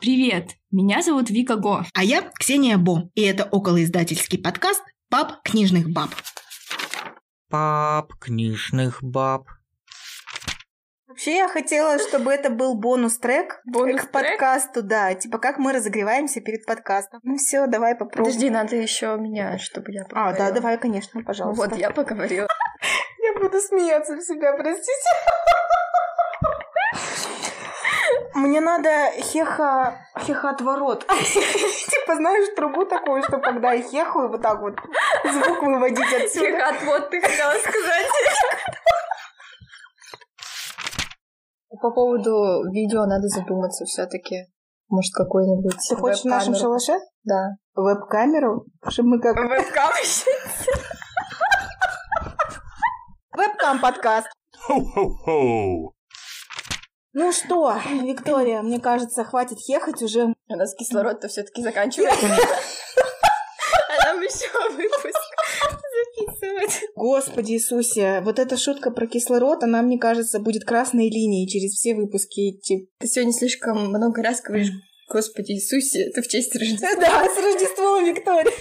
Привет, меня зовут Вика Го. А я Ксения Бо, и это околоиздательский подкаст «Пап книжных баб». Пап книжных баб. Вообще я хотела, чтобы это был бонус-трек Бонус к подкасту, да. Типа как мы разогреваемся перед подкастом. Ну все, давай попробуем. Подожди, надо еще меня, чтобы я А, поговорила. да, давай, конечно, пожалуйста. Вот, я поговорила. Я буду смеяться в себя, простите. Мне надо хеха... хеха-отворот. Типа, знаешь, трубу такую, что когда я хехаю, вот так вот звук выводить отсюда. вот ты хотела сказать. По поводу видео надо задуматься все-таки. Может, какой-нибудь Ты хочешь в нашем шалаше Да. веб-камеру? Чтобы мы как... Вебкам еще? Вебкам-подкаст. Хо-хо-хо! Ну что, Виктория, мне кажется, хватит хехать уже. У нас кислород-то все-таки заканчивается. А нам еще выпуск записывать. Господи Иисусе, вот эта шутка про кислород, она, мне кажется, будет красной линией через все выпуски идти. Ты сегодня слишком много раз говоришь Господи Иисусе, это в честь Рождества. Да, с Рождеством, Виктория!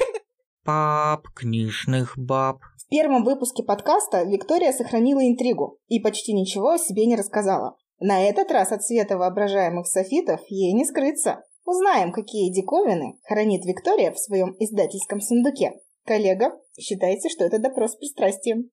Пап книжных баб. В первом выпуске подкаста Виктория сохранила интригу и почти ничего о себе не рассказала. На этот раз от света воображаемых софитов ей не скрыться. Узнаем, какие диковины хранит Виктория в своем издательском сундуке. Коллега, считайте, что это допрос с пристрастием.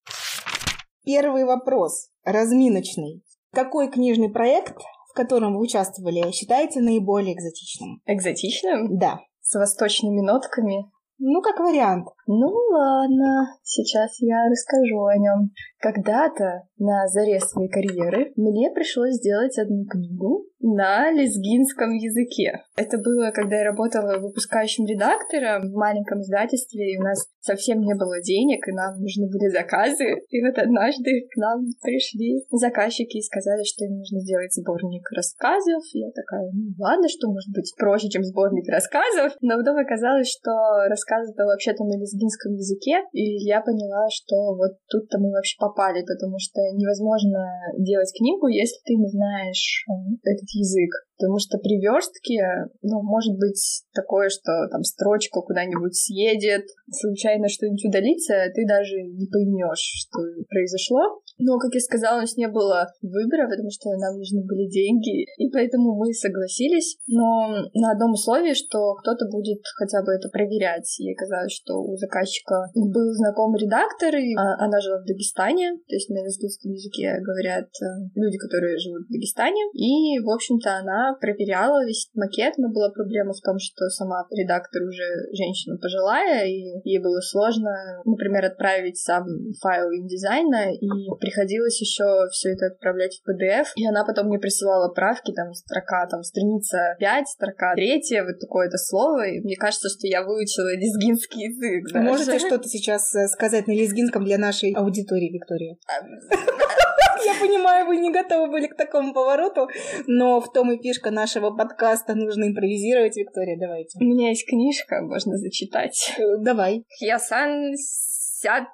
Первый вопрос, разминочный. Какой книжный проект, в котором вы участвовали, считаете наиболее экзотичным? Экзотичным? Да. С восточными нотками. Ну, как вариант. Ну ладно, сейчас я расскажу о нем. Когда-то на заре своей карьеры мне пришлось сделать одну книгу на лезгинском языке. Это было, когда я работала выпускающим редактором в маленьком издательстве, и у нас совсем не было денег, и нам нужны были заказы. И вот однажды к нам пришли заказчики и сказали, что им нужно сделать сборник рассказов. И я такая, ну ладно, что может быть проще, чем сборник рассказов. Но потом оказалось, что рассказы-то вообще-то на лезгинском языке, и я поняла, что вот тут-то мы вообще попали, потому что невозможно делать книгу, если ты не знаешь э, этот язык. Потому что при верстке, ну, может быть такое, что там строчка куда-нибудь съедет, случайно что-нибудь удалится, ты даже не поймешь, что произошло. Но, как я сказала, у нас не было выбора, потому что нам нужны были деньги, и поэтому мы согласились, но на одном условии, что кто-то будет хотя бы это проверять. И оказалось, что у заказчика был знакомый редактор, и а, она жила в Дагестане, то есть на лезгинском языке говорят э, люди, которые живут в Дагестане, и, в общем-то, она проверяла весь макет, но была проблема в том, что сама редактор уже женщина пожилая, и ей было сложно, например, отправить сам файл индизайна, и приходилось еще все это отправлять в PDF, и она потом мне присылала правки, там, строка, там, страница 5, строка 3, вот такое-то слово, и мне кажется, что я выучила лезгинский язык. Даже. можете что-то сейчас э, сказать на лезгинском для нашей аудитории, Виктория? Я понимаю, вы не готовы были к такому повороту, но в том и фишка нашего подкаста нужно импровизировать, Виктория, давайте. У меня есть книжка, можно зачитать. Э, Давай. Хьясан сят...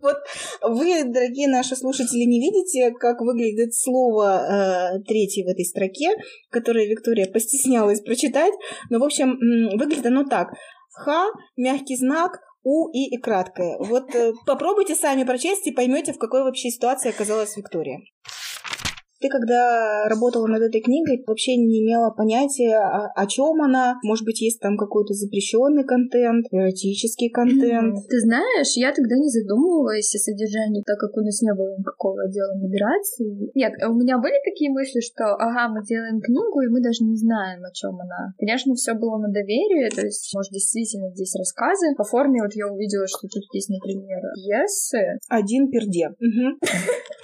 Вот вы, дорогие наши слушатели, не видите, как выглядит слово э, третье в этой строке, которое Виктория постеснялась прочитать, но, в общем, выглядит оно так. Х, мягкий знак, У и, и краткое. Вот э, попробуйте сами прочесть и поймете, в какой вообще ситуации оказалась Виктория. Ты, когда работала над этой книгой, вообще не имела понятия, о, о чем она. Может быть, есть там какой-то запрещенный контент, эротический контент. Ты знаешь, я тогда не задумывалась о содержании, так как у нас не было никакого отдела модерации. Нет, у меня были такие мысли, что, ага, мы делаем книгу, и мы даже не знаем, о чем она. Конечно, все было на доверии, то есть, может, действительно здесь рассказы. По форме вот я увидела, что тут есть, например, пьесы. Один перде. Мгм.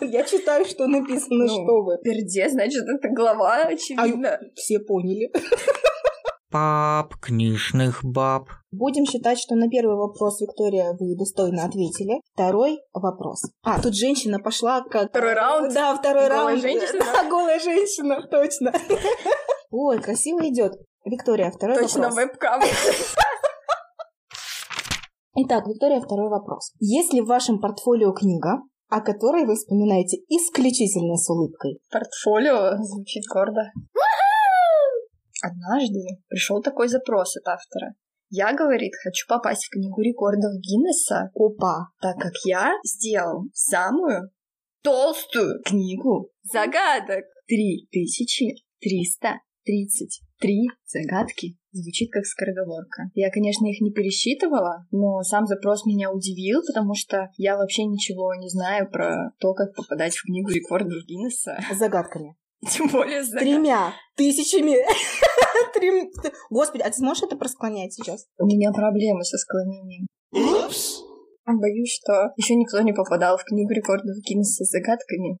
Я читаю, что написано, Ну, что вы. Перде, значит, это глава, очевидно. Все поняли. Пап книжных баб. Будем считать, что на первый вопрос, Виктория, вы достойно ответили. Второй вопрос. А, тут женщина пошла как... Второй раунд? Да, второй Голая раунд. женщина? Да, голая женщина, точно. Ой, красиво идет. Виктория, второй Точно, вопрос. вебкам. Итак, Виктория, второй вопрос. Есть ли в вашем портфолио книга, о которой вы вспоминаете исключительно с улыбкой. Портфолио звучит гордо. Однажды пришел такой запрос от автора. Я, говорит, хочу попасть в книгу рекордов Гиннесса, Опа! так как я сделал самую толстую книгу загадок. 3333 загадки. Звучит как скороговорка. Я, конечно, их не пересчитывала, но сам запрос меня удивил, потому что я вообще ничего не знаю про то, как попадать в книгу рекордов Гиннесса. С загадками. Тем более с загадками. Тремя тысячами. Трем- Господи, а ты сможешь это просклонять сейчас? У меня проблемы со склонением. Боюсь, что еще никто не попадал в книгу рекордов Гиннесса с загадками.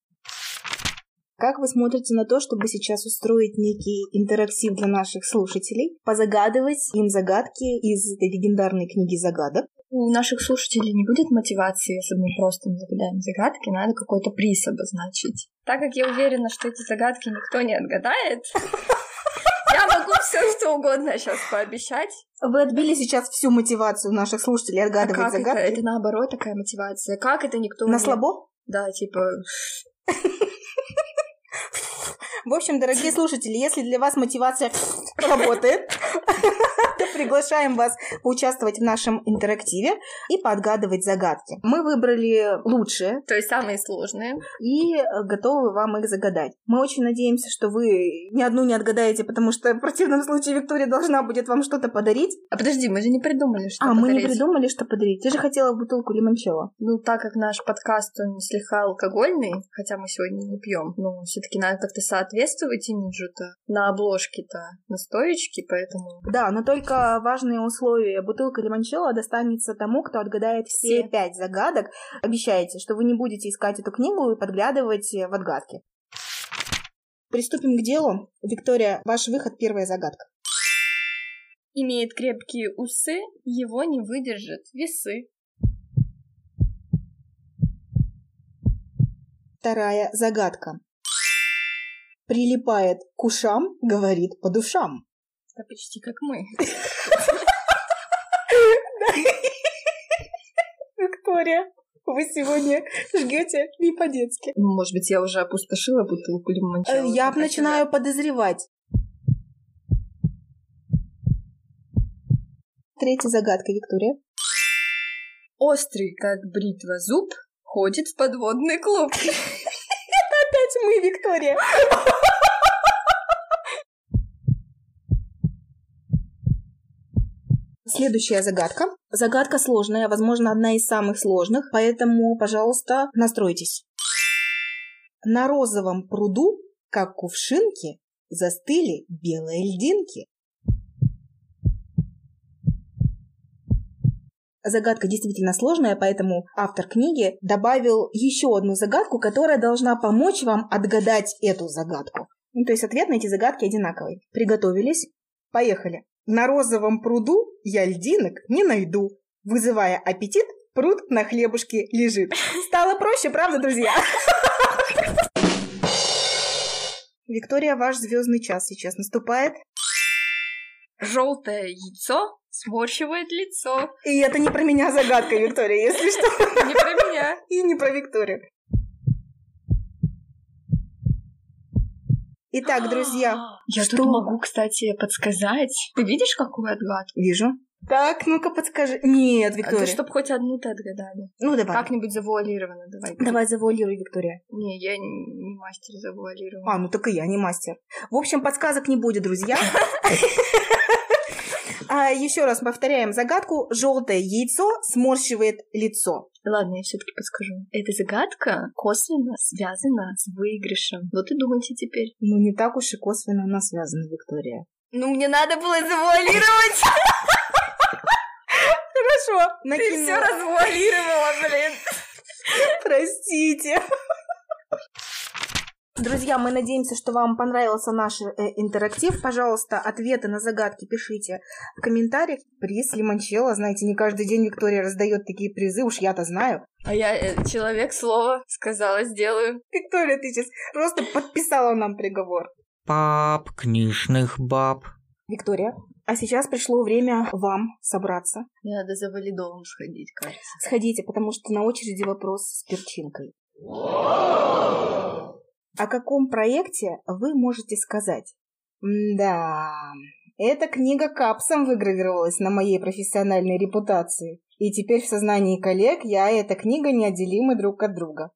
Как вы смотрите на то, чтобы сейчас устроить некий интерактив для наших слушателей, позагадывать им загадки из этой легендарной книги загадок? У наших слушателей не будет мотивации, если мы просто не загадаем загадки, надо какой-то приз обозначить. Так как я уверена, что эти загадки никто не отгадает, я могу все что угодно сейчас пообещать. Вы отбили сейчас всю мотивацию наших слушателей А отгадывать как это? загадки. Это наоборот такая мотивация. Как это никто На не- слабо? Да, типа, В общем, дорогие слушатели, если для вас мотивация работает, то приглашаем вас поучаствовать в нашем интерактиве и подгадывать загадки. Мы выбрали лучшие то есть самые сложные. и готовы вам их загадать. Мы очень надеемся, что вы ни одну не отгадаете, потому что в противном случае Виктория должна будет вам что-то подарить. А подожди, мы же не придумали, что а, мы не подарить. придумали, что подарить. Ты же хотела бутылку лимончелло. Ну, так как наш подкаст, он слегка алкогольный, хотя мы сегодня не пьем, но все таки надо как-то соответствовать имиджу-то. На обложке-то настоечки, поэтому... Да, но только важные условия. Бутылка лимончелло достанется тому, кто отгадает все Все. пять загадок. Обещайте, что вы не будете искать эту книгу и подглядывать в отгадки. Приступим к делу. Виктория, ваш выход, первая загадка. Имеет крепкие усы, его не выдержат весы. Вторая загадка. Прилипает к ушам, говорит по душам. Это почти как мы. Виктория, вы сегодня жгете не по-детски. Ну, может быть, я уже опустошила бутылку лимончелло. Э, Я начинаю подозревать. Третья загадка, Виктория. Острый, как бритва зуб, ходит в подводный клуб. Опять мы, Виктория. Следующая загадка. Загадка сложная, возможно, одна из самых сложных, поэтому, пожалуйста, настройтесь. На розовом пруду, как кувшинки, застыли белые льдинки. Загадка действительно сложная, поэтому автор книги добавил еще одну загадку, которая должна помочь вам отгадать эту загадку. Ну, то есть ответ на эти загадки одинаковый. Приготовились? Поехали. На розовом пруду я льдинок не найду. Вызывая аппетит, пруд на хлебушке лежит. Стало проще, правда, друзья? Виктория, ваш звездный час сейчас наступает. Желтое яйцо сморщивает лицо. И это не про меня загадка, Виктория, если что. Не про меня. И не про Викторию. Итак, друзья, Я Что? тут могу, кстати, подсказать. Ты видишь, какую отгадку? вижу. Так, ну-ка подскажи. Нет, А Виктория. ты чтоб хоть одну-то отгадали. Ну, давай. Как-нибудь завуалированно давай. Давай завуалируй, Виктория. Не, я не мастер завуалирования. А, ну так и я не мастер. В общем, подсказок не будет, друзья. А еще раз повторяем загадку. Желтое яйцо сморщивает лицо. Ладно, я все-таки подскажу. Эта загадка косвенно связана с выигрышем. Вот и думайте теперь. Ну, не так уж и косвенно она связана, Виктория. Ну, мне надо было завуалировать. Хорошо, Ты все развуалировала, блин. Простите. Друзья, мы надеемся, что вам понравился наш э, интерактив. Пожалуйста, ответы на загадки пишите в комментариях. Приз лимончелло. Знаете, не каждый день Виктория раздает такие призы, уж я-то знаю. А я э, человек слова сказала, сделаю. Виктория, ты сейчас просто подписала нам приговор. Пап книжных баб. Виктория, А сейчас пришло время вам собраться. Надо за валидолом сходить, кажется. Сходите, потому что на очереди вопрос с перчинкой. О каком проекте вы можете сказать? Да, эта книга капсом выгравировалась на моей профессиональной репутации. И теперь в сознании коллег я и эта книга неотделимы друг от друга.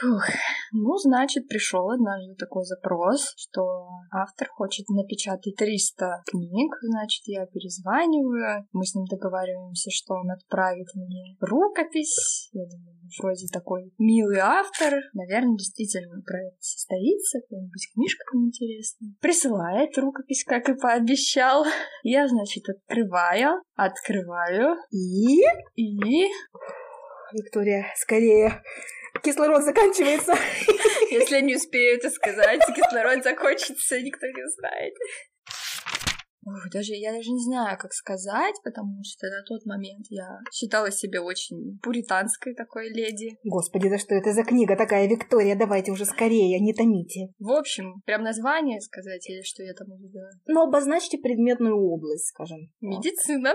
Фух. Ну, значит, пришел однажды такой запрос, что автор хочет напечатать 300 книг, значит, я перезваниваю, мы с ним договариваемся, что он отправит мне рукопись. Я думаю, ну, вроде такой милый автор, наверное, действительно проект состоится, какая-нибудь книжка интересная. Присылает рукопись, как и пообещал. Я, значит, открываю, открываю. И... И... Виктория, скорее, кислород заканчивается. Если не успею это сказать, кислород закончится, никто не знает. Ох, даже я даже не знаю, как сказать, потому что на тот момент я считала себя очень пуританской такой леди. Господи, да что это за книга такая, Виктория? Давайте уже скорее, не томите. В общем, прям название сказать или что я там увидела? Ну, обозначьте предметную область, скажем. Медицина.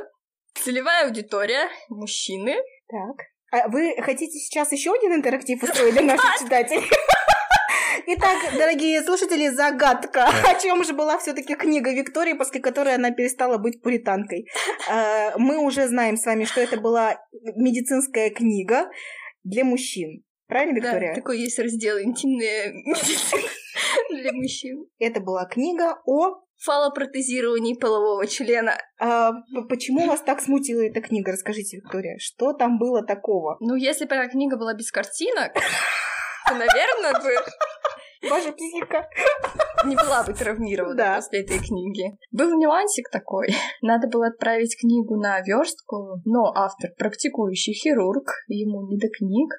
Целевая аудитория. Мужчины. Так. А вы хотите сейчас еще один интерактив устроить для наших читателей? Итак, дорогие слушатели, загадка. О чем же была все-таки книга Виктории, после которой она перестала быть пуританкой? А, мы уже знаем с вами, что это была медицинская книга для мужчин. Правильно, Виктория? Да, такой есть раздел интимная медицина для мужчин. Это была книга о фалопротезировании полового члена. А почему вас так смутила эта книга? Расскажите, Виктория, что там было такого? Ну, если бы эта книга была без картинок, то, наверное, бы... Ваша психика. Не была бы травмирована Да. после этой книги. Был нюансик такой. Надо было отправить книгу на верстку, но автор практикующий хирург, ему не до книг.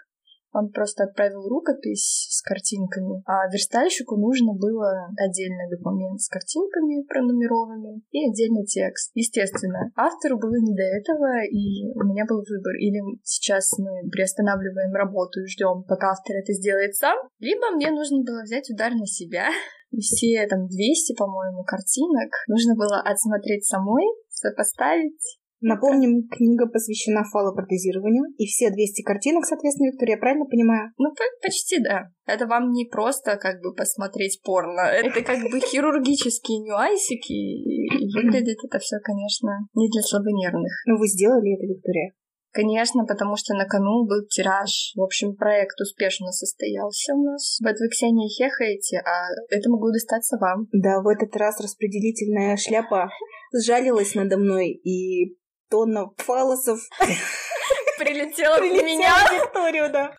Он просто отправил рукопись с картинками, а верстальщику нужно было отдельный документ с картинками пронумерованными и отдельный текст. Естественно, автору было не до этого, и у меня был выбор. Или сейчас мы приостанавливаем работу и ждем, пока автор это сделает сам, либо мне нужно было взять удар на себя. И все там 200, по-моему, картинок нужно было отсмотреть самой, сопоставить Напомним, книга посвящена фалопротезированию, и все 200 картинок, соответственно, Виктория, я правильно понимаю? Ну, по- почти да. Это вам не просто как бы посмотреть порно. Это как бы хирургические нюансики. И выглядит это все, конечно, не для слабонервных. Ну, вы сделали это, Виктория? Конечно, потому что на кону был тираж. В общем, проект успешно состоялся у нас. Вот вы, Ксения, хехаете, а это могло достаться вам. Да, в этот раз распределительная шляпа сжалилась надо мной, и тонна фалосов Прилетела в меня. в Викторию, да.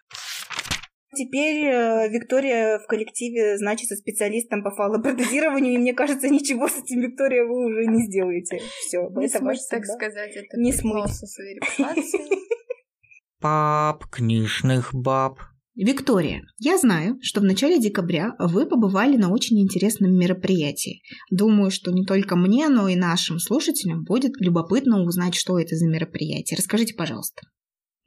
Теперь э, Виктория в коллективе значится специалистом по фалопротезированию, и мне кажется, ничего с этим, Виктория, вы уже не сделаете. Все, Не это смыть, так сказать, это Не смыть. Пап книжных баб. Виктория, я знаю, что в начале декабря вы побывали на очень интересном мероприятии. Думаю, что не только мне, но и нашим слушателям будет любопытно узнать, что это за мероприятие. Расскажите, пожалуйста.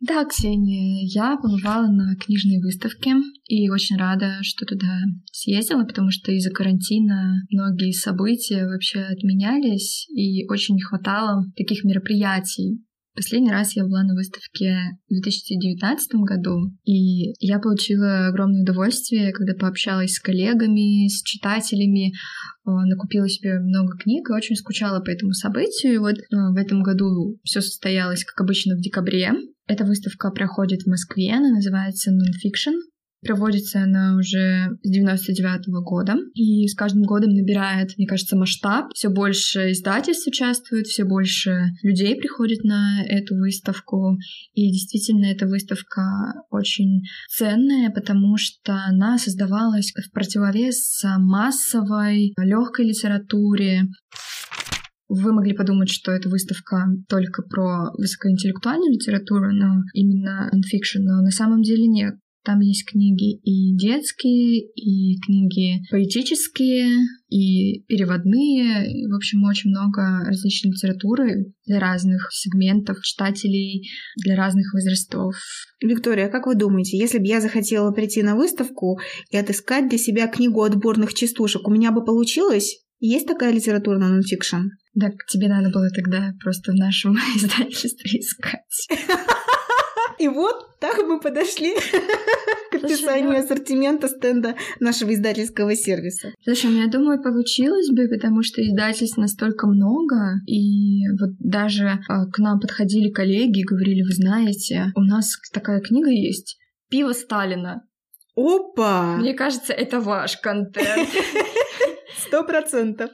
Да, Ксения, я побывала на книжной выставке и очень рада, что туда съездила, потому что из-за карантина многие события вообще отменялись, и очень не хватало таких мероприятий. Последний раз я была на выставке в 2019 году, и я получила огромное удовольствие, когда пообщалась с коллегами, с читателями, э, накупила себе много книг и очень скучала по этому событию. И вот э, в этом году все состоялось, как обычно, в декабре. Эта выставка проходит в Москве, она называется Nonfiction. Проводится она уже с 99 года и с каждым годом набирает, мне кажется, масштаб. Все больше издательств участвует, все больше людей приходит на эту выставку. И действительно, эта выставка очень ценная, потому что она создавалась в противовес массовой легкой литературе, вы могли подумать, что эта выставка только про высокоинтеллектуальную литературу, но именно нонфикшн, но на самом деле нет. Там есть книги и детские, и книги поэтические, и переводные. В общем, очень много различной литературы для разных сегментов читателей, для разных возрастов. Виктория, как вы думаете, если бы я захотела прийти на выставку и отыскать для себя книгу отборных частушек, у меня бы получилось? Есть такая литература на нонфикшн? Так тебе надо было тогда просто в нашем издательстве искать. И вот так мы подошли к описанию ассортимента стенда нашего издательского сервиса. Слушай, ну я думаю, получилось бы, потому что издательств настолько много, и вот даже а, к нам подходили коллеги и говорили, вы знаете, у нас такая книга есть «Пиво Сталина». Опа! Мне кажется, это ваш контент. Сто процентов.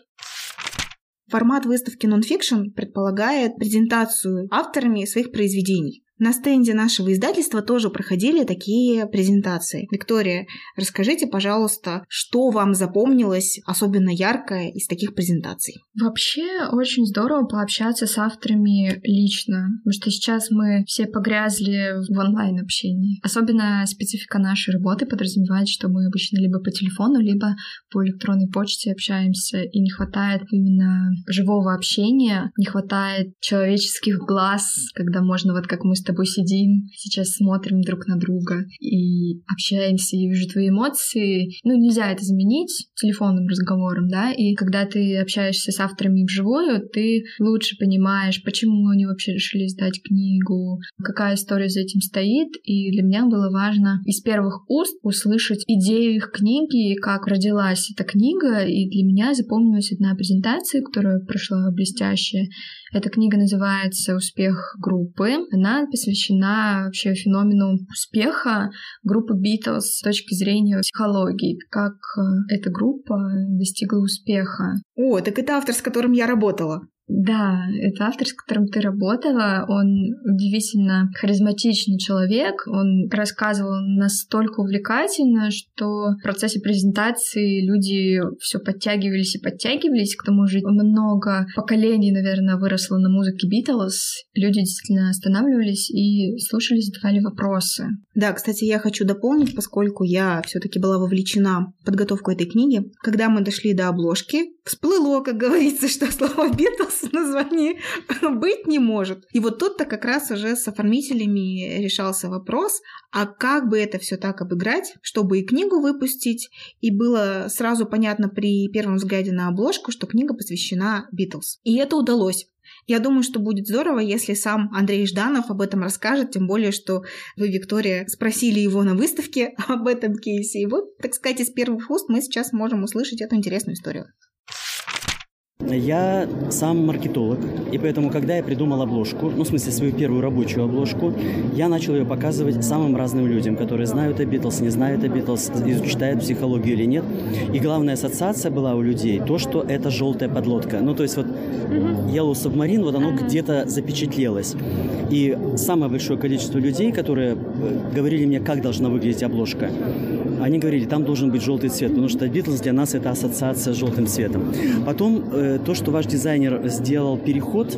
Формат выставки нонфикшн предполагает презентацию авторами своих произведений. На стенде нашего издательства тоже проходили такие презентации. Виктория, расскажите, пожалуйста, что вам запомнилось особенно яркое из таких презентаций? Вообще очень здорово пообщаться с авторами лично, потому что сейчас мы все погрязли в онлайн-общении. Особенно специфика нашей работы подразумевает, что мы обычно либо по телефону, либо по электронной почте общаемся, и не хватает именно живого общения, не хватает человеческих глаз, когда можно, вот как мы с тобой сидим, сейчас смотрим друг на друга и общаемся, и вижу твои эмоции. Ну, нельзя это заменить телефонным разговором, да, и когда ты общаешься с авторами вживую, ты лучше понимаешь, почему они вообще решили издать книгу, какая история за этим стоит, и для меня было важно из первых уст услышать идею их книги, как родилась эта книга, и для меня запомнилась одна презентация, которая прошла блестяще. Эта книга называется «Успех группы». Она посвящена вообще феномену успеха группы Beatles с точки зрения психологии, как э, эта группа достигла успеха. О, так это автор, с которым я работала. Да, это автор, с которым ты работала. Он удивительно харизматичный человек. Он рассказывал настолько увлекательно, что в процессе презентации люди все подтягивались и подтягивались. К тому же много поколений, наверное, выросло на музыке Битлз. Люди действительно останавливались и слушали, задавали вопросы. Да, кстати, я хочу дополнить, поскольку я все-таки была вовлечена в подготовку этой книги. Когда мы дошли до обложки, всплыло, как говорится, что слово Битлз названии быть не может. И вот тут-то как раз уже с оформителями решался вопрос, а как бы это все так обыграть, чтобы и книгу выпустить, и было сразу понятно при первом взгляде на обложку, что книга посвящена Битлз. И это удалось. Я думаю, что будет здорово, если сам Андрей Жданов об этом расскажет, тем более, что вы, Виктория, спросили его на выставке об этом кейсе. И вот, так сказать, из первых уст мы сейчас можем услышать эту интересную историю. Я сам маркетолог, и поэтому, когда я придумал обложку, ну, в смысле, свою первую рабочую обложку, я начал ее показывать самым разным людям, которые знают о Битлз, не знают о Битлз, изучают психологию или нет. И главная ассоциация была у людей то, что это желтая подлодка. Ну, то есть вот Yellow Submarine, вот оно где-то запечатлелось. И самое большое количество людей, которые э, говорили мне, как должна выглядеть обложка, они говорили, там должен быть желтый цвет, потому что Битлз для нас это ассоциация с желтым цветом. Потом э, то, что ваш дизайнер сделал переход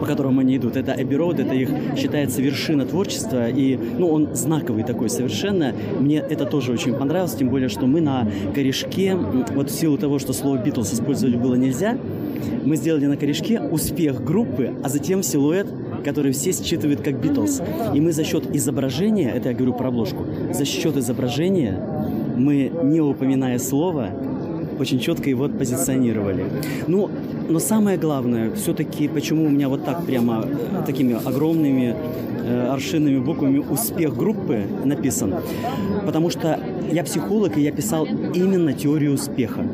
по которому они идут. Это Abbey Road, это их считается вершина творчества, и ну, он знаковый такой совершенно. Мне это тоже очень понравилось, тем более, что мы на корешке, вот в силу того, что слово Битлз использовать было нельзя, мы сделали на корешке успех группы, а затем силуэт который все считывают как Битлз. И мы за счет изображения, это я говорю про обложку, за счет изображения мы, не упоминая слова, очень четко его позиционировали. Ну, но самое главное, все-таки, почему у меня вот так прямо э, такими огромными э, аршинными буквами успех группы написан, потому что я психолог, и я писал именно теорию успеха.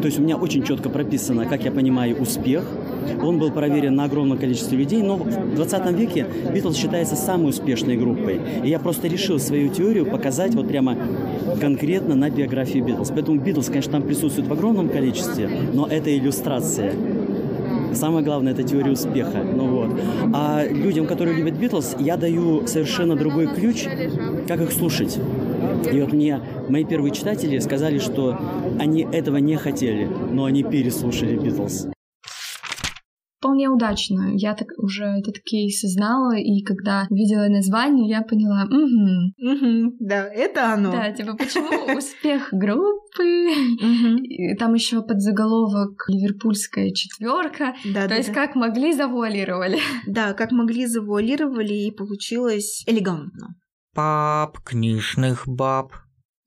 То есть у меня очень четко прописано, как я понимаю успех – он был проверен на огромном количестве людей, но в 20 веке Битлз считается самой успешной группой. И я просто решил свою теорию показать вот прямо конкретно на биографии Битлз. Поэтому Битлз, конечно, там присутствует в огромном количестве, но это иллюстрация. Самое главное – это теория успеха. Ну вот. А людям, которые любят Битлз, я даю совершенно другой ключ, как их слушать. И вот мне мои первые читатели сказали, что они этого не хотели, но они переслушали Битлз вполне удачно. Я так уже этот кейс знала, и когда увидела название, я поняла, угу. Угу, да, это оно. Да, типа, почему успех группы? Там еще под заголовок Ливерпульская четверка. Да, То есть как могли, завуалировали. Да, как могли, завуалировали, и получилось элегантно. Пап, книжных баб.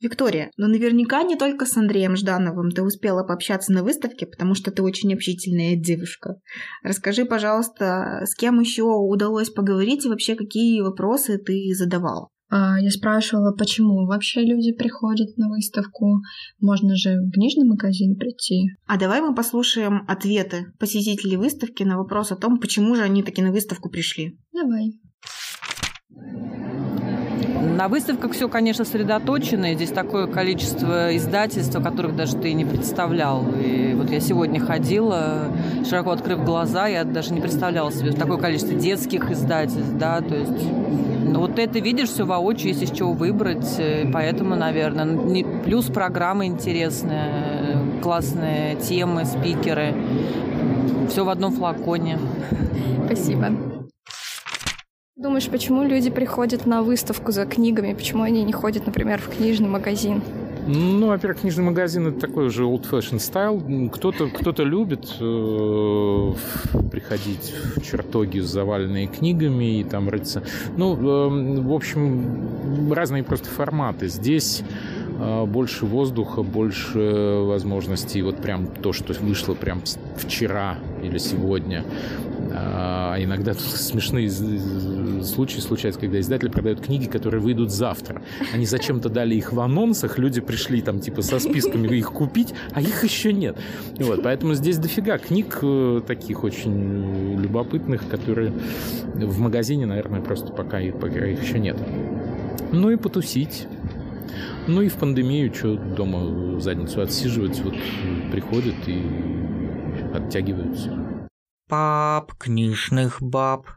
Виктория, но наверняка не только с Андреем Ждановым ты успела пообщаться на выставке, потому что ты очень общительная девушка. Расскажи, пожалуйста, с кем еще удалось поговорить и вообще какие вопросы ты задавал? А, я спрашивала, почему вообще люди приходят на выставку. Можно же в книжный магазин прийти. А давай мы послушаем ответы посетителей выставки на вопрос о том, почему же они таки на выставку пришли. Давай. На выставках все, конечно, сосредоточено. Здесь такое количество издательств, которых даже ты не представлял. И вот я сегодня ходила, широко открыв глаза, я даже не представляла себе такое количество детских издательств, да, то есть ну, вот это видишь все воочию, есть из чего выбрать, поэтому, наверное, плюс программа интересная, классные темы, спикеры, все в одном флаконе. Спасибо. Думаешь, почему люди приходят на выставку за книгами? Почему они не ходят, например, в книжный магазин? Ну, во-первых, книжный магазин это такой уже old fashion стайл. Кто-то кто любит э, приходить в чертоги, заваленные книгами и там рыться. Ну, э, в общем, разные просто форматы. Здесь э, больше воздуха, больше возможностей. Вот прям то, что вышло прям вчера или сегодня. А иногда смешные случаи случаются, когда издатели продают книги, которые выйдут завтра. Они зачем-то дали их в анонсах, люди пришли там типа со списками их купить, а их еще нет. Вот, поэтому здесь дофига книг э, таких очень любопытных, которые в магазине, наверное, просто пока их, пока их еще нет. Ну и потусить. Ну и в пандемию, что дома задницу отсиживать, вот приходят и оттягиваются. Пап, книжных баб.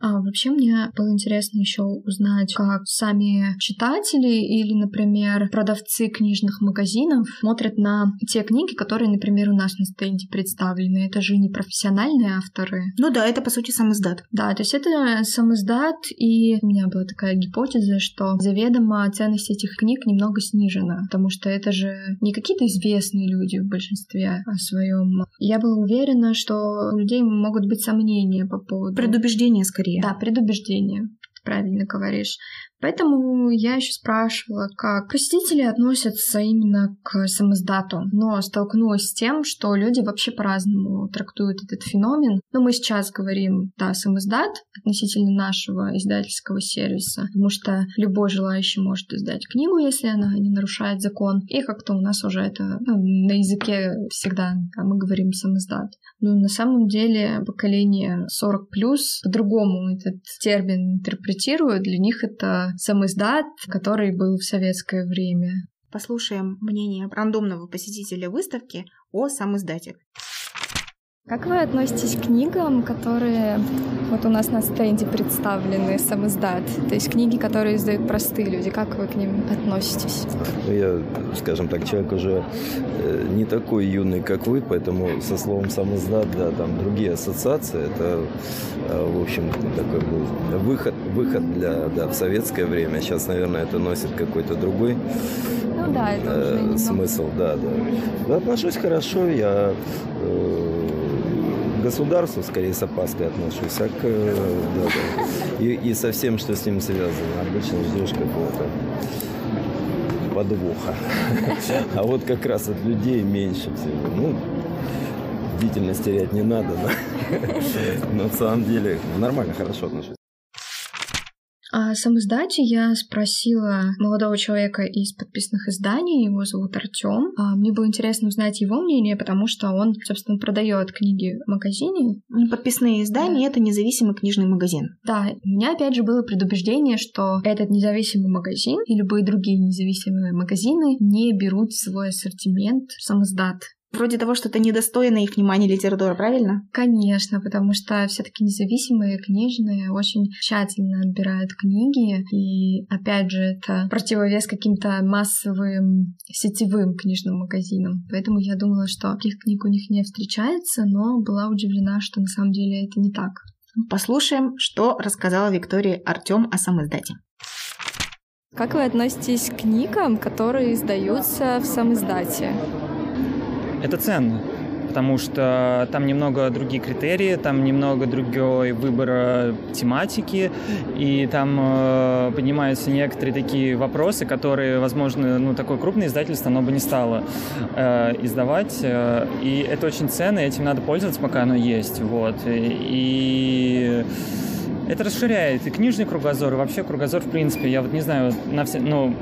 А вообще мне было интересно еще узнать, как сами читатели или, например, продавцы книжных магазинов смотрят на те книги, которые, например, у нас на стенде представлены. Это же не профессиональные авторы. Ну да, это по сути сам издат. Да, то есть это сам издат, и у меня была такая гипотеза, что заведомо ценность этих книг немного снижена, потому что это же не какие-то известные люди в большинстве о своем. Я была уверена, что у людей могут быть сомнения по поводу... Предубеждения скорее предубеждение. Да, предубеждение, правильно говоришь. Поэтому я еще спрашивала, как посетители относятся именно к самоздату, но столкнулась с тем, что люди вообще по-разному трактуют этот феномен. Но мы сейчас говорим, да, самоздат относительно нашего издательского сервиса, потому что любой желающий может издать книгу, если она не нарушает закон, и как-то у нас уже это ну, на языке всегда да, мы говорим самоздат. Но на самом деле поколение 40 плюс по-другому этот термин интерпретирует, для них это самоиздат, который был в советское время. Послушаем мнение рандомного посетителя выставки о самоиздате. Как вы относитесь к книгам, которые вот у нас на стенде представлены, сам издат? То есть книги, которые издают простые люди. Как вы к ним относитесь? Ну, я, скажем так, человек уже э, не такой юный, как вы, поэтому со словом сам издат, да, там другие ассоциации. Это, э, в общем, такой был выход, выход для, да, в советское время. Сейчас, наверное, это носит какой-то другой ну, да, это э, смысл. Да, да. Я отношусь хорошо, я э, государству скорее с опаской отношусь, а к, да, да. И, и со всем, что с ним связано. Обычно ждешь какого-то подвоха. А вот как раз от людей меньше всего. Ну, бдительность терять не надо. Но на самом деле нормально, хорошо отношусь. О самоиздате я спросила молодого человека из подписанных изданий, его зовут Артем. А, мне было интересно узнать его мнение, потому что он, собственно, продает книги в магазине. Подписные издания да. это независимый книжный магазин. Да, у меня опять же было предубеждение, что этот независимый магазин и любые другие независимые магазины не берут в свой ассортимент самоиздат. Вроде того, что это недостойная их внимания литература, правильно? Конечно, потому что все-таки независимые книжные очень тщательно отбирают книги, и опять же это противовес каким-то массовым сетевым книжным магазинам. Поэтому я думала, что таких книг у них не встречается, но была удивлена, что на самом деле это не так. Послушаем, что рассказала Виктория Артем о самоиздате. Как вы относитесь к книгам, которые издаются в самоиздате? Это ценно потому что там немного другие критерии, там немного другой выбор тематики, и там э, поднимаются некоторые такие вопросы, которые, возможно, ну, такое крупное издательство, оно бы не стало э, издавать, э, и это очень ценно, этим надо пользоваться, пока оно есть, вот, и это расширяет и книжный кругозор, и вообще кругозор в принципе. Я вот не знаю, на все, ну,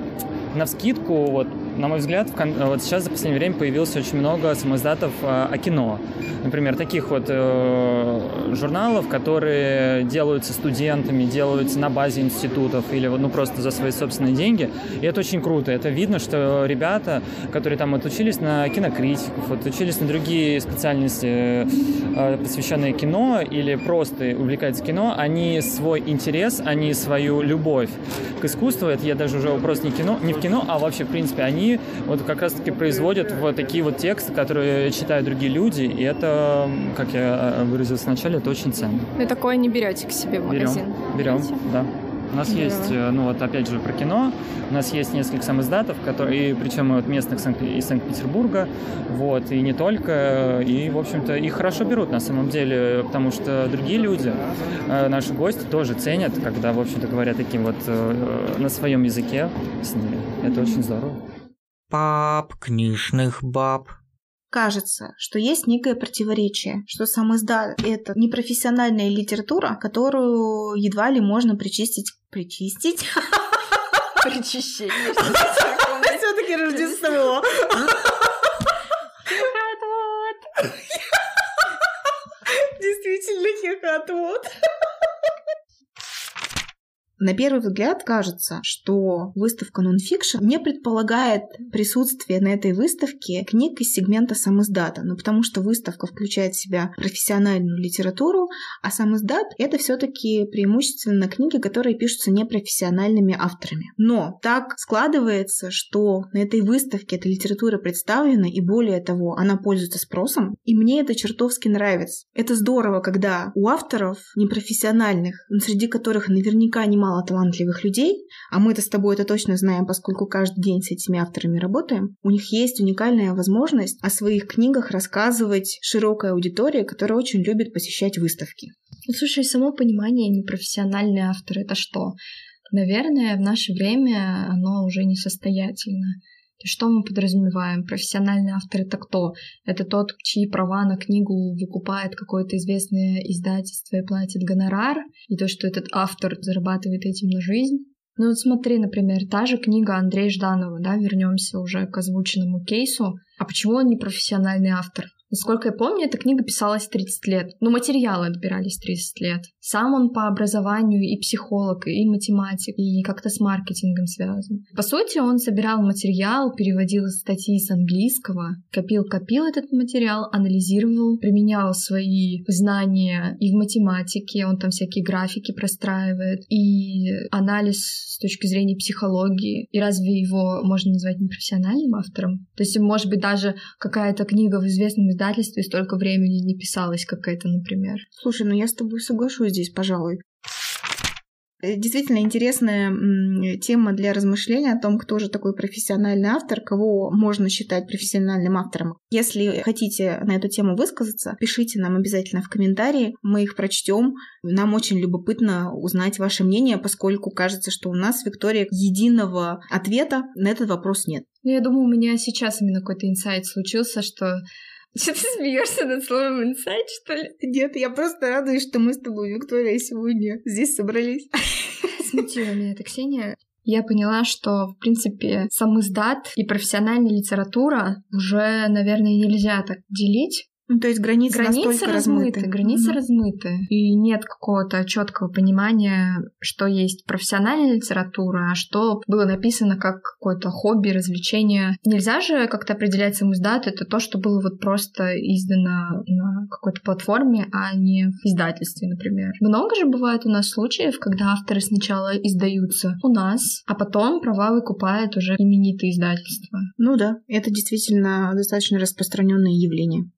на вскидку, вот на мой взгляд, вот сейчас за последнее время появилось очень много самоиздатов а, о кино. Например, таких вот э, журналов, которые делаются студентами, делаются на базе институтов или ну просто за свои собственные деньги. И это очень круто. Это видно, что ребята, которые там отучились на кинокритиков, отучились на другие специальности, э, посвященные кино или просто увлекаются кино, они свой интерес, они свою любовь к искусству, это я даже уже вопрос не кино, не в кино, а вообще в принципе они вот как раз-таки производят вот такие вот тексты, которые читают другие люди, и это, как я э, выразился вначале, это очень ценно. Вы такое не берете к себе в магазин? Берем, берем, да. У нас да. есть, э, ну вот опять же про кино, у нас есть несколько самоиздатов, которые, причем вот местных из Санкт-Петербурга, вот, и не только, и, в общем-то, их хорошо берут на самом деле, потому что другие люди, э, наши гости тоже ценят, когда, в общем-то, говорят таким вот на своем языке с ними. Это очень здорово пап, книжных баб. Кажется, что есть некое противоречие, что сам издат — это непрофессиональная литература, которую едва ли можно причистить... Причистить? Причищение. Все-таки Рождество. Действительно, хихот на первый взгляд кажется, что выставка нонфикшн не предполагает присутствие на этой выставке книг из сегмента самиздата, ну потому что выставка включает в себя профессиональную литературу, а самиздат — это все таки преимущественно книги, которые пишутся непрофессиональными авторами. Но так складывается, что на этой выставке эта литература представлена, и более того, она пользуется спросом, и мне это чертовски нравится. Это здорово, когда у авторов непрофессиональных, среди которых наверняка немало мало талантливых людей, а мы-то с тобой это точно знаем, поскольку каждый день с этими авторами работаем, у них есть уникальная возможность о своих книгах рассказывать широкой аудитории, которая очень любит посещать выставки. Ну, слушай, само понимание непрофессиональный автор — это что? Наверное, в наше время оно уже несостоятельно. Что мы подразумеваем? Профессиональный автор это кто? Это тот, чьи права на книгу выкупает какое-то известное издательство и платит гонорар, и то, что этот автор зарабатывает этим на жизнь. Ну вот смотри, например, та же книга Андрея Жданова, да, вернемся уже к озвученному кейсу. А почему он не профессиональный автор? Насколько я помню, эта книга писалась 30 лет. Но материалы отбирались 30 лет. Сам он по образованию и психолог, и математик, и как-то с маркетингом связан. По сути, он собирал материал, переводил статьи с английского, копил-копил этот материал, анализировал, применял свои знания и в математике, он там всякие графики простраивает, и анализ с точки зрения психологии. И разве его можно назвать непрофессиональным автором? То есть, может быть, даже какая-то книга в известном издательстве столько времени не писалась, как это, например. Слушай, ну я с тобой соглашусь здесь, пожалуй. Э, действительно интересная тема для размышления о том, кто же такой профессиональный автор, кого можно считать профессиональным автором. Если хотите на эту тему высказаться, пишите нам обязательно в комментарии, мы их прочтем. Нам очень любопытно узнать ваше мнение, поскольку кажется, что у нас, Виктория, единого ответа на этот вопрос нет. Ну, я думаю, у меня сейчас именно какой-то инсайт случился, что что ты смеешься над словом инсайт, что ли? Нет, я просто радуюсь, что мы с тобой, Виктория, сегодня здесь собрались. Смутила меня это, Ксения. Я поняла, что, в принципе, сам издат и профессиональная литература уже, наверное, нельзя так делить. Ну, то есть границы, границы размыты. размыты. Границы угу. размыты. И нет какого-то четкого понимания, что есть профессиональная литература, а что было написано как какое-то хобби, развлечение. Нельзя же как-то определять сам издат. Это то, что было вот просто издано на какой-то платформе, а не в издательстве, например. Много же бывает у нас случаев, когда авторы сначала издаются у нас, а потом права выкупает уже именитые издательства. Ну да, это действительно достаточно распространенное явление.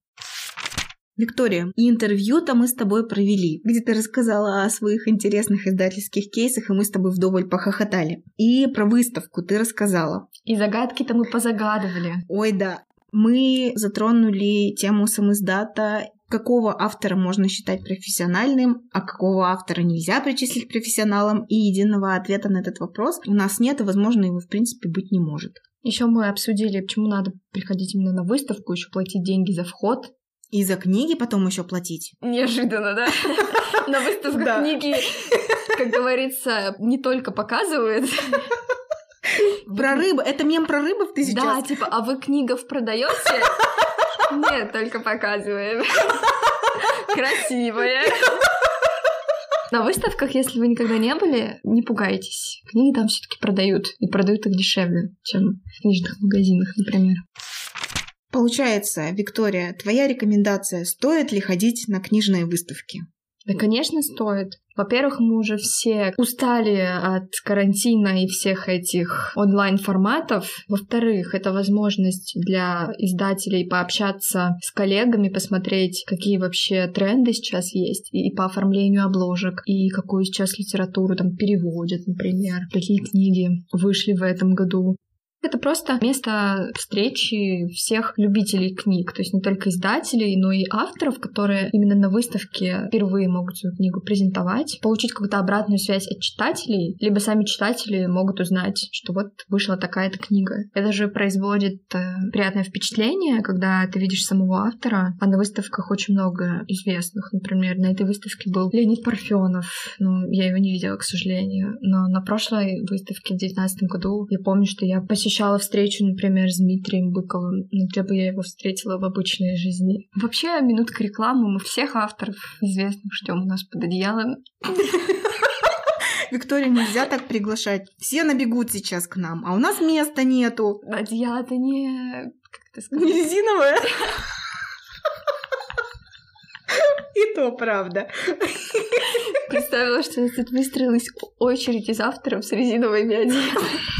Виктория, интервью-то мы с тобой провели, где ты рассказала о своих интересных издательских кейсах, и мы с тобой вдоволь похохотали. И про выставку ты рассказала. И загадки-то мы позагадывали. Ой, да. Мы затронули тему самоиздата какого автора можно считать профессиональным, а какого автора нельзя причислить к профессионалам, и единого ответа на этот вопрос у нас нет, и, возможно, его, в принципе, быть не может. Еще мы обсудили, почему надо приходить именно на выставку, еще платить деньги за вход. И за книги потом еще платить. Неожиданно, да? На выставках книги, как говорится, не только показывают. Про рыбу. Это мем про рыбов ты сейчас? Да, типа, а вы книгов продаете? Нет, только показываем. Красивая. На выставках, если вы никогда не были, не пугайтесь. Книги там все-таки продают. И продают их дешевле, чем в книжных магазинах, например. Получается, Виктория, твоя рекомендация, стоит ли ходить на книжные выставки? Да, конечно, стоит. Во-первых, мы уже все устали от карантина и всех этих онлайн-форматов. Во-вторых, это возможность для издателей пообщаться с коллегами, посмотреть, какие вообще тренды сейчас есть и по оформлению обложек, и какую сейчас литературу там переводят, например, какие книги вышли в этом году. Это просто место встречи всех любителей книг, то есть не только издателей, но и авторов, которые именно на выставке впервые могут свою книгу презентовать, получить какую-то обратную связь от читателей, либо сами читатели могут узнать, что вот вышла такая-то книга. Это же производит э, приятное впечатление, когда ты видишь самого автора, а на выставках очень много известных. Например, на этой выставке был Леонид Парфенов, ну, я его не видела, к сожалению, но на прошлой выставке в 2019 году я помню, что я посетила посещала встречу, например, с Дмитрием Быковым, но где бы я его встретила в обычной жизни. Вообще, минутка рекламы, мы всех авторов известных ждем у нас под одеялом. Виктория, нельзя так приглашать. Все набегут сейчас к нам, а у нас места нету. Одеяло-то не... Как это сказать? Не резиновое? И то правда. Представила, что у нас тут выстроилась очередь из авторов с резиновыми одеялами.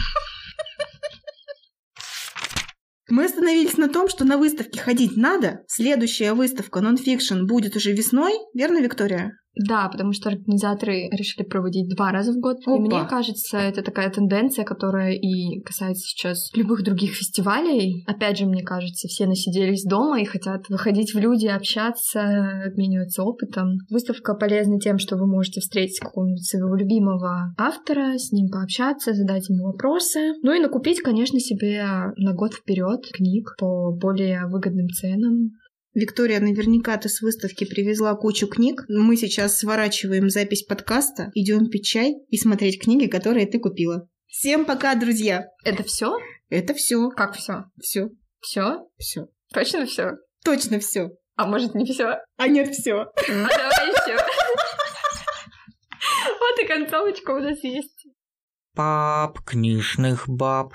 Мы остановились на том, что на выставке ходить надо. Следующая выставка нонфикшн будет уже весной, верно, Виктория? Да, потому что организаторы решили проводить два раза в год. Опа. И мне кажется, это такая тенденция, которая и касается сейчас любых других фестивалей. Опять же, мне кажется, все насиделись дома и хотят выходить в люди, общаться, обмениваться опытом. Выставка полезна тем, что вы можете встретить какого-нибудь своего любимого автора, с ним пообщаться, задать ему вопросы. Ну и накупить, конечно, себе на год вперед книг по более выгодным ценам. Виктория, наверняка ты с выставки привезла кучу книг. Мы сейчас сворачиваем запись подкаста, идем пить чай и смотреть книги, которые ты купила. Всем пока, друзья! Это все? Это все. Как все? Все. Все? Все. Точно все? Точно все. А может не все? А нет, все. А давай еще. Вот и концовочка у нас есть. Пап книжных баб.